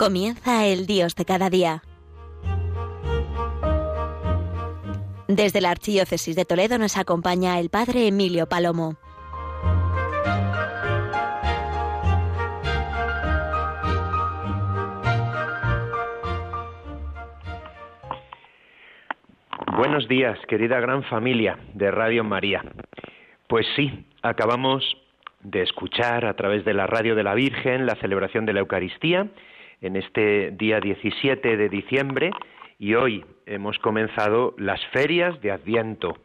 Comienza el Dios de cada día. Desde la Archidiócesis de Toledo nos acompaña el Padre Emilio Palomo. Buenos días, querida gran familia de Radio María. Pues sí, acabamos de escuchar a través de la radio de la Virgen la celebración de la Eucaristía en este día 17 de diciembre y hoy hemos comenzado las ferias de Adviento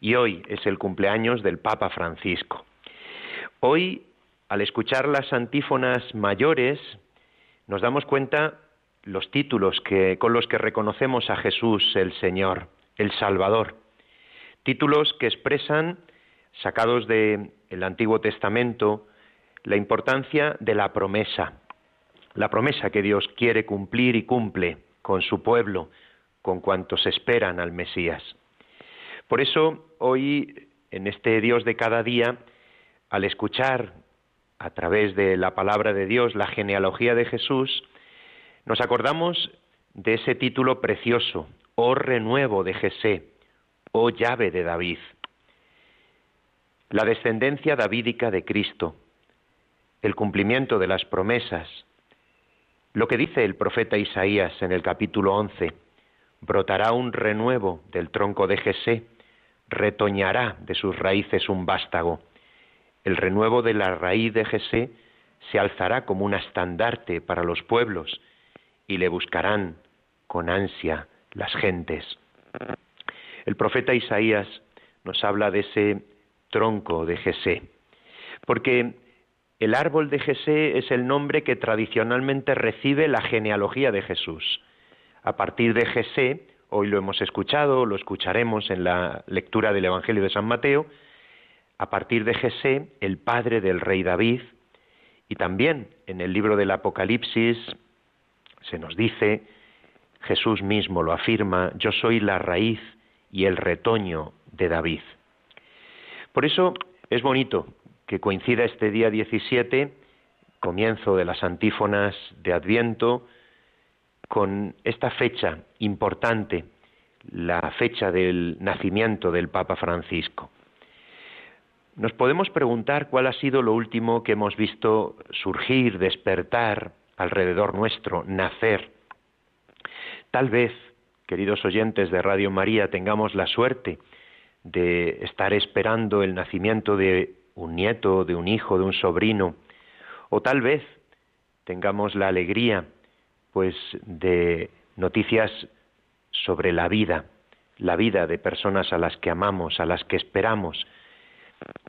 y hoy es el cumpleaños del Papa Francisco. Hoy, al escuchar las antífonas mayores, nos damos cuenta los títulos que, con los que reconocemos a Jesús el Señor, el Salvador. Títulos que expresan, sacados del Antiguo Testamento, la importancia de la promesa, la promesa que Dios quiere cumplir y cumple con su pueblo, con cuantos esperan al Mesías. Por eso, hoy, en este Dios de cada día, al escuchar a través de la palabra de Dios la genealogía de Jesús, nos acordamos de ese título precioso, oh renuevo de Jesé, oh llave de David. La descendencia davídica de Cristo, el cumplimiento de las promesas, lo que dice el profeta Isaías en el capítulo 11, brotará un renuevo del tronco de Jesé, retoñará de sus raíces un vástago. El renuevo de la raíz de Jesé se alzará como un estandarte para los pueblos y le buscarán con ansia las gentes. El profeta Isaías nos habla de ese tronco de Jesé, porque el árbol de Jesé es el nombre que tradicionalmente recibe la genealogía de Jesús. A partir de Jesé, hoy lo hemos escuchado, lo escucharemos en la lectura del Evangelio de San Mateo, a partir de Jesé, el padre del rey David, y también en el libro del Apocalipsis se nos dice, Jesús mismo lo afirma, yo soy la raíz y el retoño de David. Por eso es bonito que coincida este día 17, comienzo de las antífonas de Adviento, con esta fecha importante, la fecha del nacimiento del Papa Francisco. Nos podemos preguntar cuál ha sido lo último que hemos visto surgir, despertar alrededor nuestro, nacer. Tal vez, queridos oyentes de Radio María, tengamos la suerte de estar esperando el nacimiento de un nieto, de un hijo, de un sobrino, o tal vez tengamos la alegría, pues, de noticias sobre la vida, la vida de personas a las que amamos, a las que esperamos.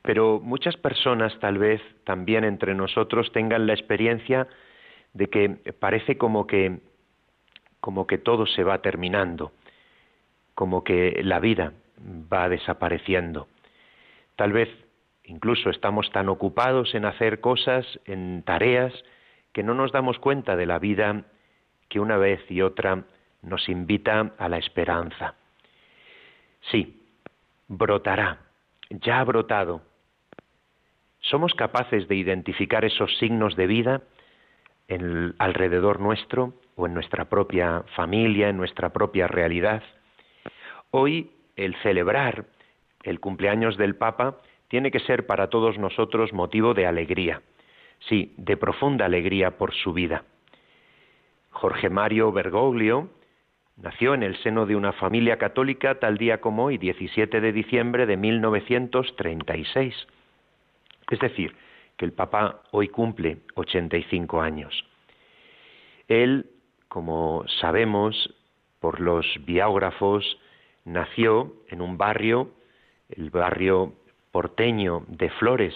Pero muchas personas tal vez también entre nosotros tengan la experiencia de que parece como que como que todo se va terminando, como que la vida va desapareciendo. Tal vez Incluso estamos tan ocupados en hacer cosas, en tareas, que no nos damos cuenta de la vida que una vez y otra nos invita a la esperanza. Sí, brotará, ya ha brotado. ¿Somos capaces de identificar esos signos de vida en alrededor nuestro o en nuestra propia familia, en nuestra propia realidad? Hoy el celebrar el cumpleaños del Papa tiene que ser para todos nosotros motivo de alegría, sí, de profunda alegría por su vida. Jorge Mario Bergoglio nació en el seno de una familia católica tal día como hoy, 17 de diciembre de 1936. Es decir, que el Papa hoy cumple 85 años. Él, como sabemos por los biógrafos, nació en un barrio, el barrio porteño de Flores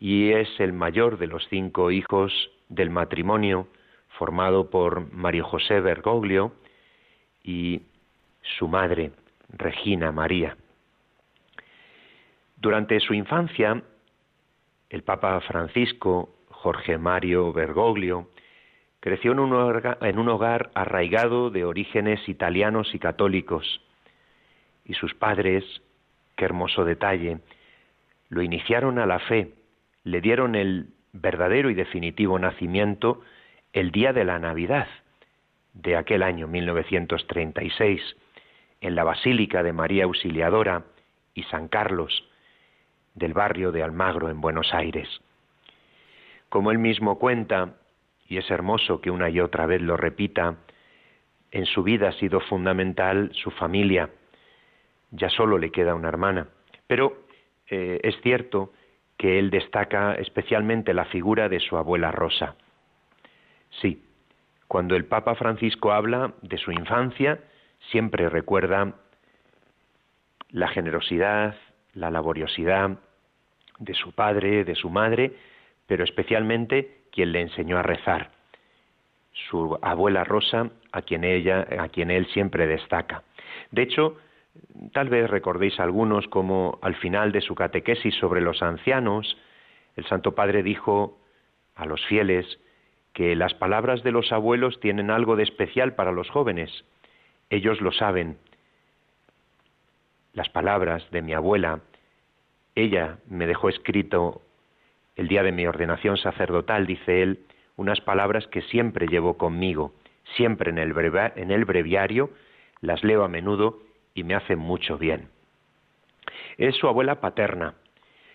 y es el mayor de los cinco hijos del matrimonio formado por Mario José Bergoglio y su madre, Regina María. Durante su infancia, el Papa Francisco, Jorge Mario Bergoglio, creció en un, hogar, en un hogar arraigado de orígenes italianos y católicos, y sus padres, qué hermoso detalle, lo iniciaron a la fe, le dieron el verdadero y definitivo nacimiento el día de la Navidad de aquel año 1936, en la Basílica de María Auxiliadora y San Carlos, del barrio de Almagro en Buenos Aires. Como él mismo cuenta, y es hermoso que una y otra vez lo repita, en su vida ha sido fundamental su familia. Ya solo le queda una hermana. Pero eh, es cierto que él destaca especialmente la figura de su abuela Rosa. Sí, cuando el Papa Francisco habla de su infancia, siempre recuerda la generosidad, la laboriosidad de su padre, de su madre, pero especialmente quien le enseñó a rezar, su abuela Rosa, a quien ella, a quien él siempre destaca. De hecho, tal vez recordéis algunos como al final de su catequesis sobre los ancianos, el Santo Padre dijo a los fieles que las palabras de los abuelos tienen algo de especial para los jóvenes. Ellos lo saben. Las palabras de mi abuela, ella me dejó escrito el día de mi ordenación sacerdotal, dice él, unas palabras que siempre llevo conmigo, siempre en el, en el breviario, las leo a menudo y me hacen mucho bien. Es su abuela paterna,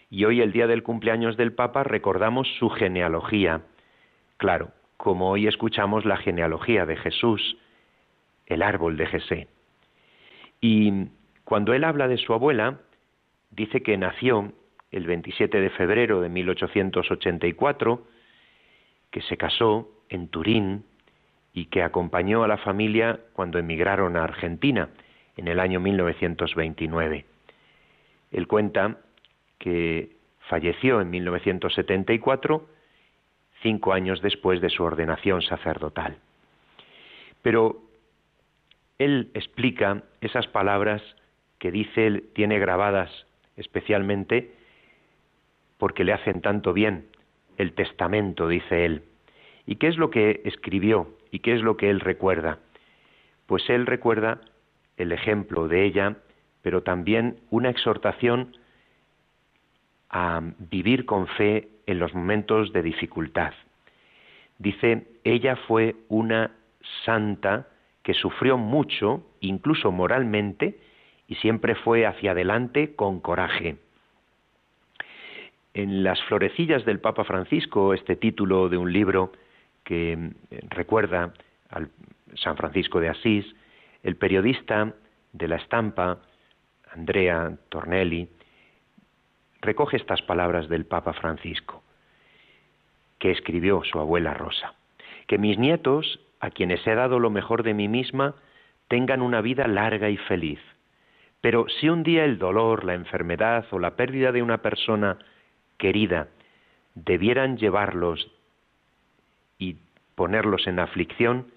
y hoy, el día del cumpleaños del Papa, recordamos su genealogía. Claro, como hoy escuchamos la genealogía de Jesús, el árbol de Jesé. Y cuando él habla de su abuela, dice que nació el 27 de febrero de 1884, que se casó en Turín y que acompañó a la familia cuando emigraron a Argentina en el año 1929. Él cuenta que falleció en 1974, cinco años después de su ordenación sacerdotal. Pero él explica esas palabras que dice él tiene grabadas especialmente porque le hacen tanto bien el testamento, dice él. ¿Y qué es lo que escribió? ¿Y qué es lo que él recuerda? Pues él recuerda el ejemplo de ella, pero también una exhortación a vivir con fe en los momentos de dificultad. Dice, ella fue una santa que sufrió mucho, incluso moralmente, y siempre fue hacia adelante con coraje. En las florecillas del Papa Francisco, este título de un libro que eh, recuerda al San Francisco de Asís, el periodista de la estampa, Andrea Tornelli, recoge estas palabras del Papa Francisco, que escribió su abuela Rosa. Que mis nietos, a quienes he dado lo mejor de mí misma, tengan una vida larga y feliz. Pero si un día el dolor, la enfermedad o la pérdida de una persona querida debieran llevarlos y ponerlos en aflicción,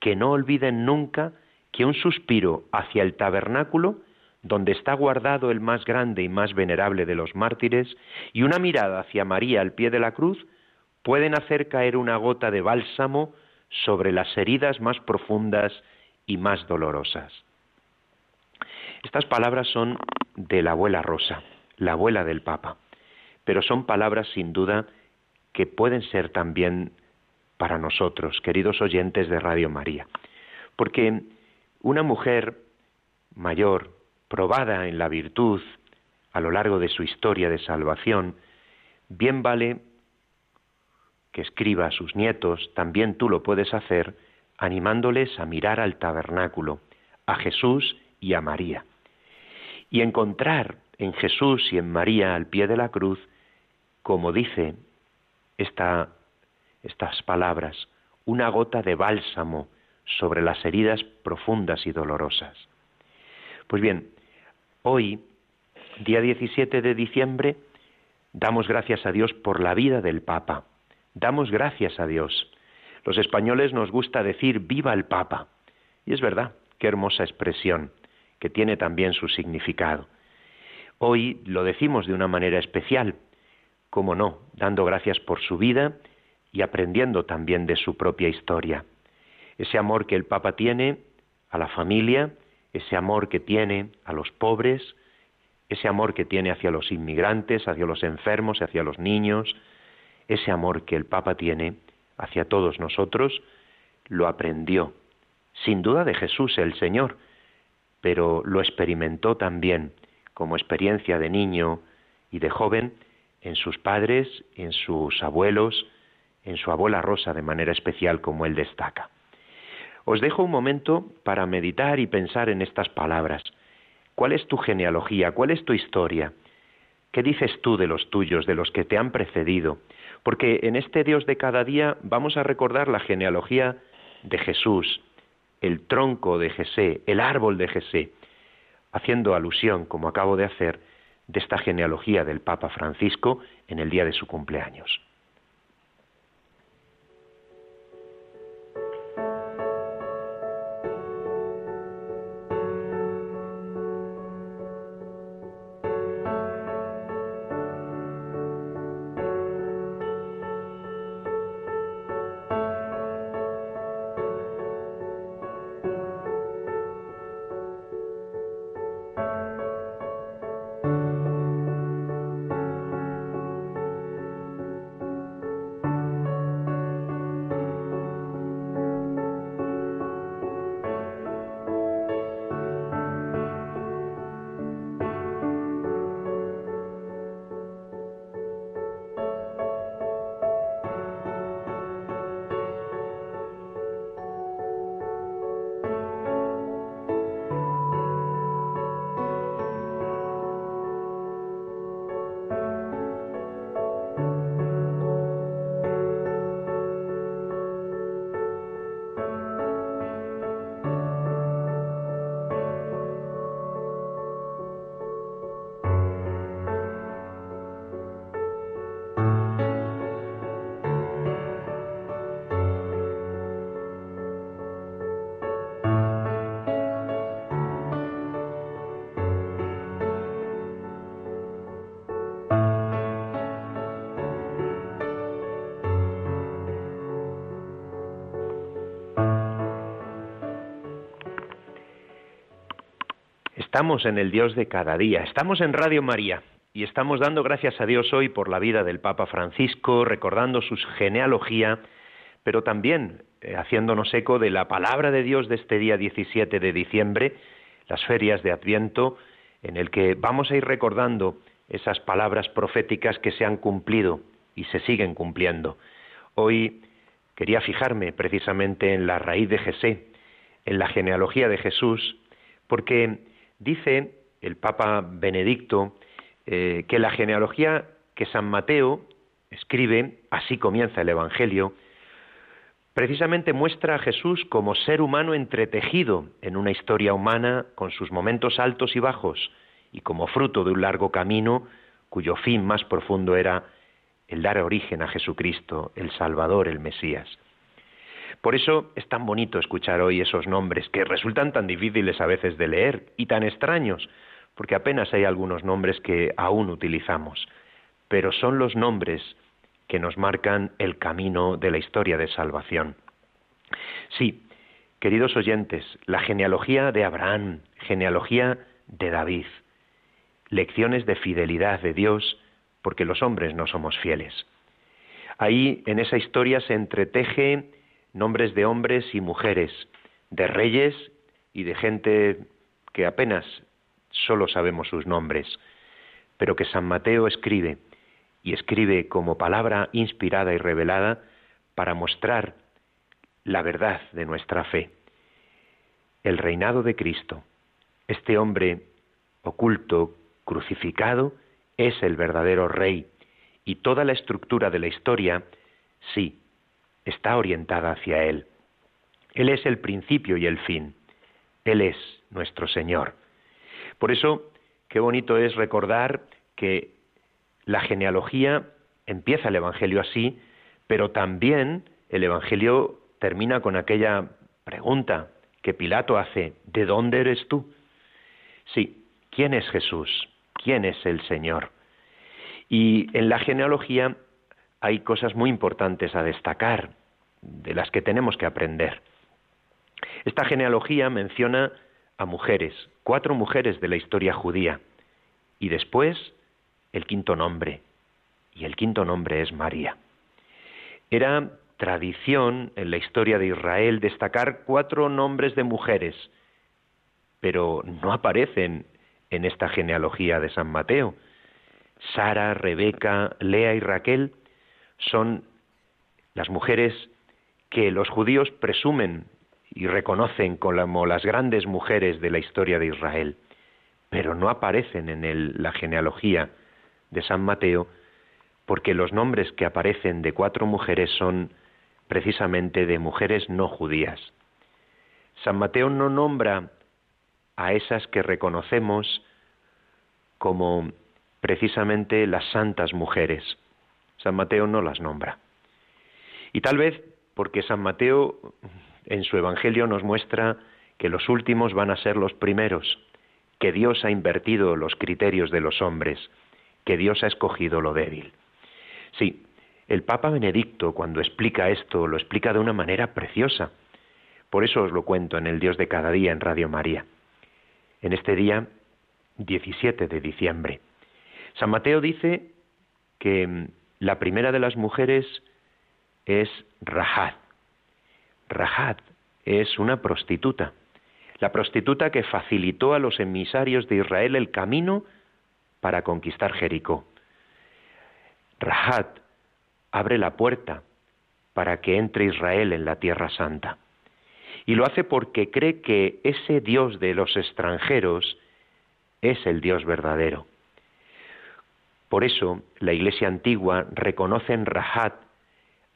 que no olviden nunca que un suspiro hacia el tabernáculo, donde está guardado el más grande y más venerable de los mártires, y una mirada hacia María al pie de la cruz, pueden hacer caer una gota de bálsamo sobre las heridas más profundas y más dolorosas. Estas palabras son de la abuela Rosa, la abuela del Papa pero son palabras sin duda que pueden ser también para nosotros, queridos oyentes de Radio María. Porque una mujer mayor, probada en la virtud a lo largo de su historia de salvación, bien vale que escriba a sus nietos, también tú lo puedes hacer, animándoles a mirar al tabernáculo, a Jesús y a María. Y encontrar en Jesús y en María al pie de la cruz como dice esta, estas palabras, una gota de bálsamo sobre las heridas profundas y dolorosas. Pues bien, hoy, día 17 de diciembre, damos gracias a Dios por la vida del Papa. Damos gracias a Dios. Los españoles nos gusta decir viva el Papa. Y es verdad, qué hermosa expresión, que tiene también su significado. Hoy lo decimos de una manera especial, cómo no, dando gracias por su vida y aprendiendo también de su propia historia. Ese amor que el Papa tiene a la familia, ese amor que tiene a los pobres, ese amor que tiene hacia los inmigrantes, hacia los enfermos, hacia los niños, ese amor que el Papa tiene hacia todos nosotros, lo aprendió, sin duda de Jesús el Señor, pero lo experimentó también como experiencia de niño y de joven en sus padres, en sus abuelos, en su abuela Rosa de manera especial como él destaca. Os dejo un momento para meditar y pensar en estas palabras. ¿Cuál es tu genealogía? ¿Cuál es tu historia? ¿Qué dices tú de los tuyos, de los que te han precedido? Porque en este Dios de cada día vamos a recordar la genealogía de Jesús, el tronco de Jesé, el árbol de Jesé, haciendo alusión, como acabo de hacer, de esta genealogía del Papa Francisco en el día de su cumpleaños. Estamos en el Dios de cada día, estamos en Radio María y estamos dando gracias a Dios hoy por la vida del Papa Francisco, recordando su genealogía, pero también eh, haciéndonos eco de la palabra de Dios de este día 17 de diciembre, las ferias de Adviento, en el que vamos a ir recordando esas palabras proféticas que se han cumplido y se siguen cumpliendo. Hoy quería fijarme precisamente en la raíz de Jesé, en la genealogía de Jesús, porque Dice el Papa Benedicto eh, que la genealogía que San Mateo escribe, así comienza el Evangelio, precisamente muestra a Jesús como ser humano entretejido en una historia humana con sus momentos altos y bajos y como fruto de un largo camino cuyo fin más profundo era el dar origen a Jesucristo, el Salvador, el Mesías. Por eso es tan bonito escuchar hoy esos nombres que resultan tan difíciles a veces de leer y tan extraños, porque apenas hay algunos nombres que aún utilizamos, pero son los nombres que nos marcan el camino de la historia de salvación. Sí, queridos oyentes, la genealogía de Abraham, genealogía de David, lecciones de fidelidad de Dios, porque los hombres no somos fieles. Ahí en esa historia se entreteje nombres de hombres y mujeres, de reyes y de gente que apenas solo sabemos sus nombres, pero que San Mateo escribe, y escribe como palabra inspirada y revelada para mostrar la verdad de nuestra fe. El reinado de Cristo, este hombre oculto, crucificado, es el verdadero rey, y toda la estructura de la historia, sí, está orientada hacia Él. Él es el principio y el fin. Él es nuestro Señor. Por eso, qué bonito es recordar que la genealogía empieza el Evangelio así, pero también el Evangelio termina con aquella pregunta que Pilato hace, ¿de dónde eres tú? Sí, ¿quién es Jesús? ¿Quién es el Señor? Y en la genealogía hay cosas muy importantes a destacar, de las que tenemos que aprender. Esta genealogía menciona a mujeres, cuatro mujeres de la historia judía, y después el quinto nombre, y el quinto nombre es María. Era tradición en la historia de Israel destacar cuatro nombres de mujeres, pero no aparecen en esta genealogía de San Mateo. Sara, Rebeca, Lea y Raquel son las mujeres que los judíos presumen y reconocen como las grandes mujeres de la historia de Israel, pero no aparecen en la genealogía de San Mateo porque los nombres que aparecen de cuatro mujeres son precisamente de mujeres no judías. San Mateo no nombra a esas que reconocemos como precisamente las santas mujeres. San Mateo no las nombra. Y tal vez porque San Mateo en su Evangelio nos muestra que los últimos van a ser los primeros, que Dios ha invertido los criterios de los hombres, que Dios ha escogido lo débil. Sí, el Papa Benedicto cuando explica esto lo explica de una manera preciosa. Por eso os lo cuento en el Dios de cada día en Radio María. En este día 17 de diciembre. San Mateo dice que la primera de las mujeres es Rahad. Rahad es una prostituta, la prostituta que facilitó a los emisarios de Israel el camino para conquistar Jericó. Rahad abre la puerta para que entre Israel en la tierra santa. Y lo hace porque cree que ese Dios de los extranjeros es el Dios verdadero. Por eso la Iglesia antigua reconoce en Rahat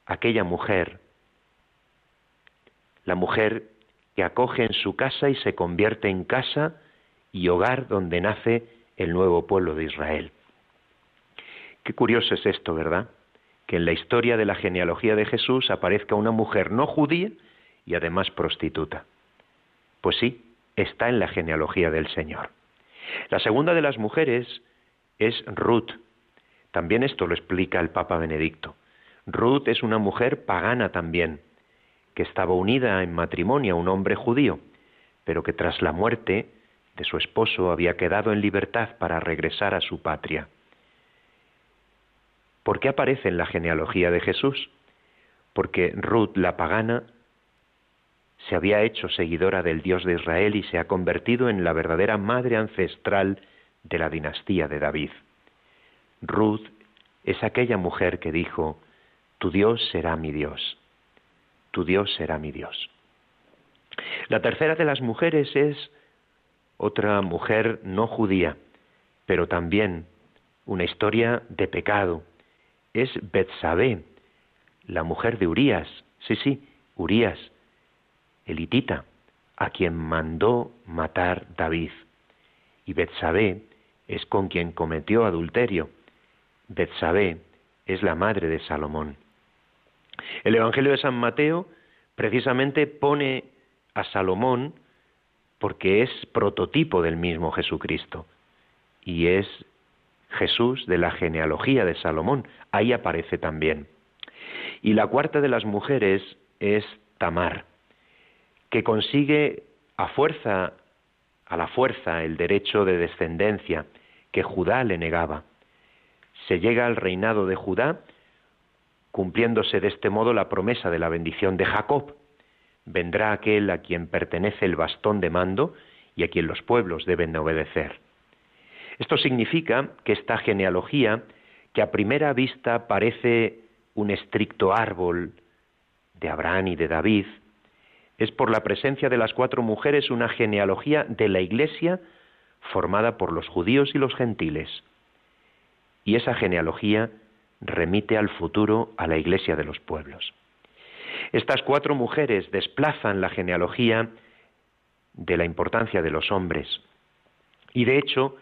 aquella mujer, la mujer que acoge en su casa y se convierte en casa y hogar donde nace el nuevo pueblo de Israel. Qué curioso es esto, ¿verdad? Que en la historia de la genealogía de Jesús aparezca una mujer no judía y además prostituta. Pues sí, está en la genealogía del Señor. La segunda de las mujeres es Ruth. También esto lo explica el Papa Benedicto. Ruth es una mujer pagana también, que estaba unida en matrimonio a un hombre judío, pero que tras la muerte de su esposo había quedado en libertad para regresar a su patria. ¿Por qué aparece en la genealogía de Jesús? Porque Ruth la pagana se había hecho seguidora del Dios de Israel y se ha convertido en la verdadera madre ancestral de la dinastía de David. Ruth es aquella mujer que dijo, Tu Dios será mi Dios, tu Dios será mi Dios. La tercera de las mujeres es otra mujer no judía, pero también una historia de pecado. Es Betsabé, la mujer de Urías. Sí, sí, Urías, elitita, a quien mandó matar David. Y Betsabé es con quien cometió adulterio. Betsabé es la madre de Salomón. El Evangelio de San Mateo precisamente pone a Salomón porque es prototipo del mismo Jesucristo y es Jesús de la genealogía de Salomón. Ahí aparece también. Y la cuarta de las mujeres es Tamar que consigue a fuerza, a la fuerza, el derecho de descendencia que Judá le negaba. Se llega al reinado de Judá, cumpliéndose de este modo la promesa de la bendición de Jacob. Vendrá aquel a quien pertenece el bastón de mando y a quien los pueblos deben obedecer. Esto significa que esta genealogía, que a primera vista parece un estricto árbol de Abraham y de David, es por la presencia de las cuatro mujeres una genealogía de la Iglesia formada por los judíos y los gentiles. Y esa genealogía remite al futuro a la Iglesia de los pueblos. Estas cuatro mujeres desplazan la genealogía de la importancia de los hombres. Y de hecho,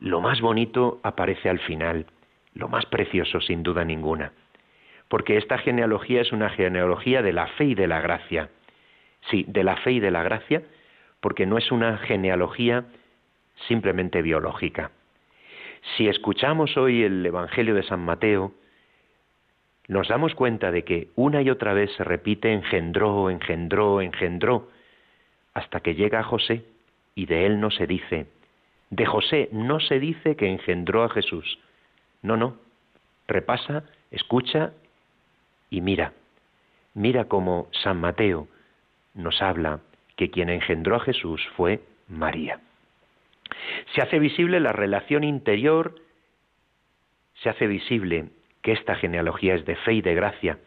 lo más bonito aparece al final, lo más precioso sin duda ninguna, porque esta genealogía es una genealogía de la fe y de la gracia Sí, de la fe y de la gracia, porque no es una genealogía simplemente biológica. Si escuchamos hoy el Evangelio de San Mateo, nos damos cuenta de que una y otra vez se repite engendró, engendró, engendró, hasta que llega a José y de él no se dice, de José no se dice que engendró a Jesús. No, no, repasa, escucha y mira. Mira cómo San Mateo nos habla que quien engendró a Jesús fue María. Se hace visible la relación interior, se hace visible que esta genealogía es de fe y de gracia,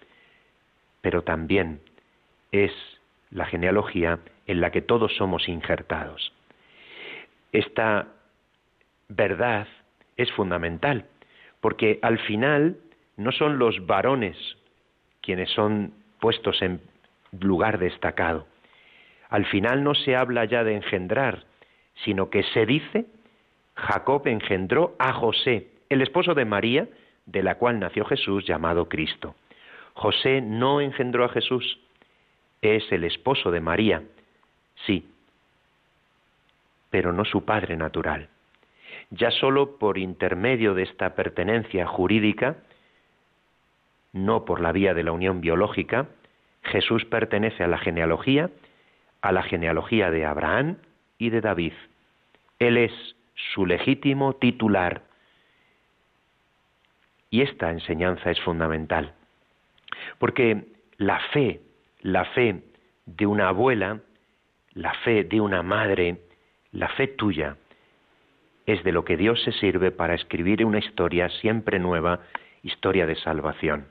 pero también es la genealogía en la que todos somos injertados. Esta verdad es fundamental, porque al final no son los varones quienes son puestos en lugar destacado. Al final no se habla ya de engendrar, sino que se dice, Jacob engendró a José, el esposo de María, de la cual nació Jesús llamado Cristo. José no engendró a Jesús, es el esposo de María, sí, pero no su padre natural. Ya solo por intermedio de esta pertenencia jurídica, no por la vía de la unión biológica, Jesús pertenece a la genealogía, a la genealogía de Abraham y de David. Él es su legítimo titular. Y esta enseñanza es fundamental, porque la fe, la fe de una abuela, la fe de una madre, la fe tuya, es de lo que Dios se sirve para escribir una historia siempre nueva, historia de salvación.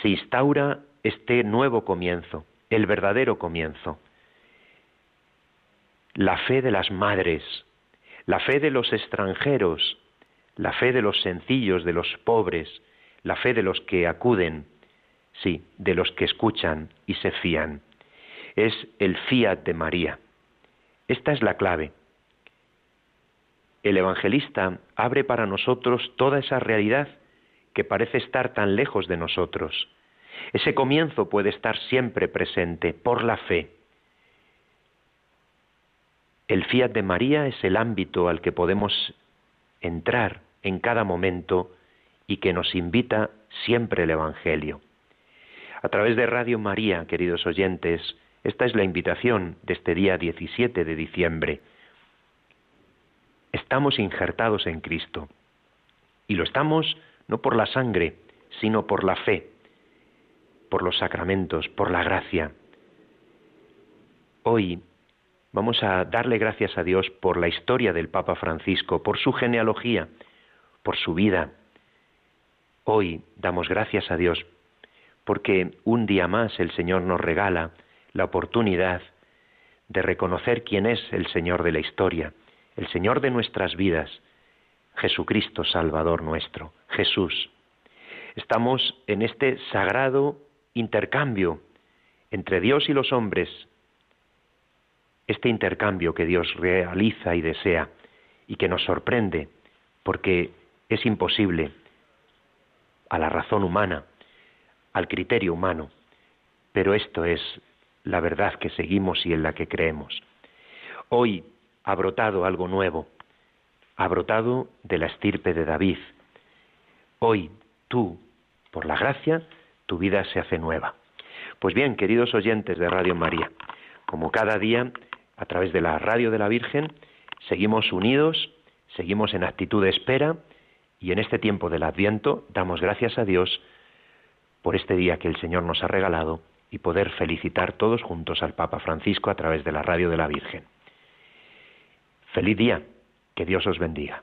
Se instaura este nuevo comienzo, el verdadero comienzo. La fe de las madres, la fe de los extranjeros, la fe de los sencillos, de los pobres, la fe de los que acuden, sí, de los que escuchan y se fían. Es el fiat de María. Esta es la clave. El evangelista abre para nosotros toda esa realidad que parece estar tan lejos de nosotros. Ese comienzo puede estar siempre presente por la fe. El fiat de María es el ámbito al que podemos entrar en cada momento y que nos invita siempre el Evangelio. A través de Radio María, queridos oyentes, esta es la invitación de este día 17 de diciembre. Estamos injertados en Cristo y lo estamos no por la sangre, sino por la fe por los sacramentos, por la gracia. Hoy vamos a darle gracias a Dios por la historia del Papa Francisco, por su genealogía, por su vida. Hoy damos gracias a Dios porque un día más el Señor nos regala la oportunidad de reconocer quién es el Señor de la historia, el Señor de nuestras vidas, Jesucristo Salvador nuestro, Jesús. Estamos en este sagrado intercambio entre Dios y los hombres, este intercambio que Dios realiza y desea y que nos sorprende, porque es imposible a la razón humana, al criterio humano, pero esto es la verdad que seguimos y en la que creemos. Hoy ha brotado algo nuevo, ha brotado de la estirpe de David. Hoy tú, por la gracia, tu vida se hace nueva. Pues bien, queridos oyentes de Radio María, como cada día, a través de la radio de la Virgen, seguimos unidos, seguimos en actitud de espera y en este tiempo del Adviento damos gracias a Dios por este día que el Señor nos ha regalado y poder felicitar todos juntos al Papa Francisco a través de la radio de la Virgen. Feliz día, que Dios os bendiga.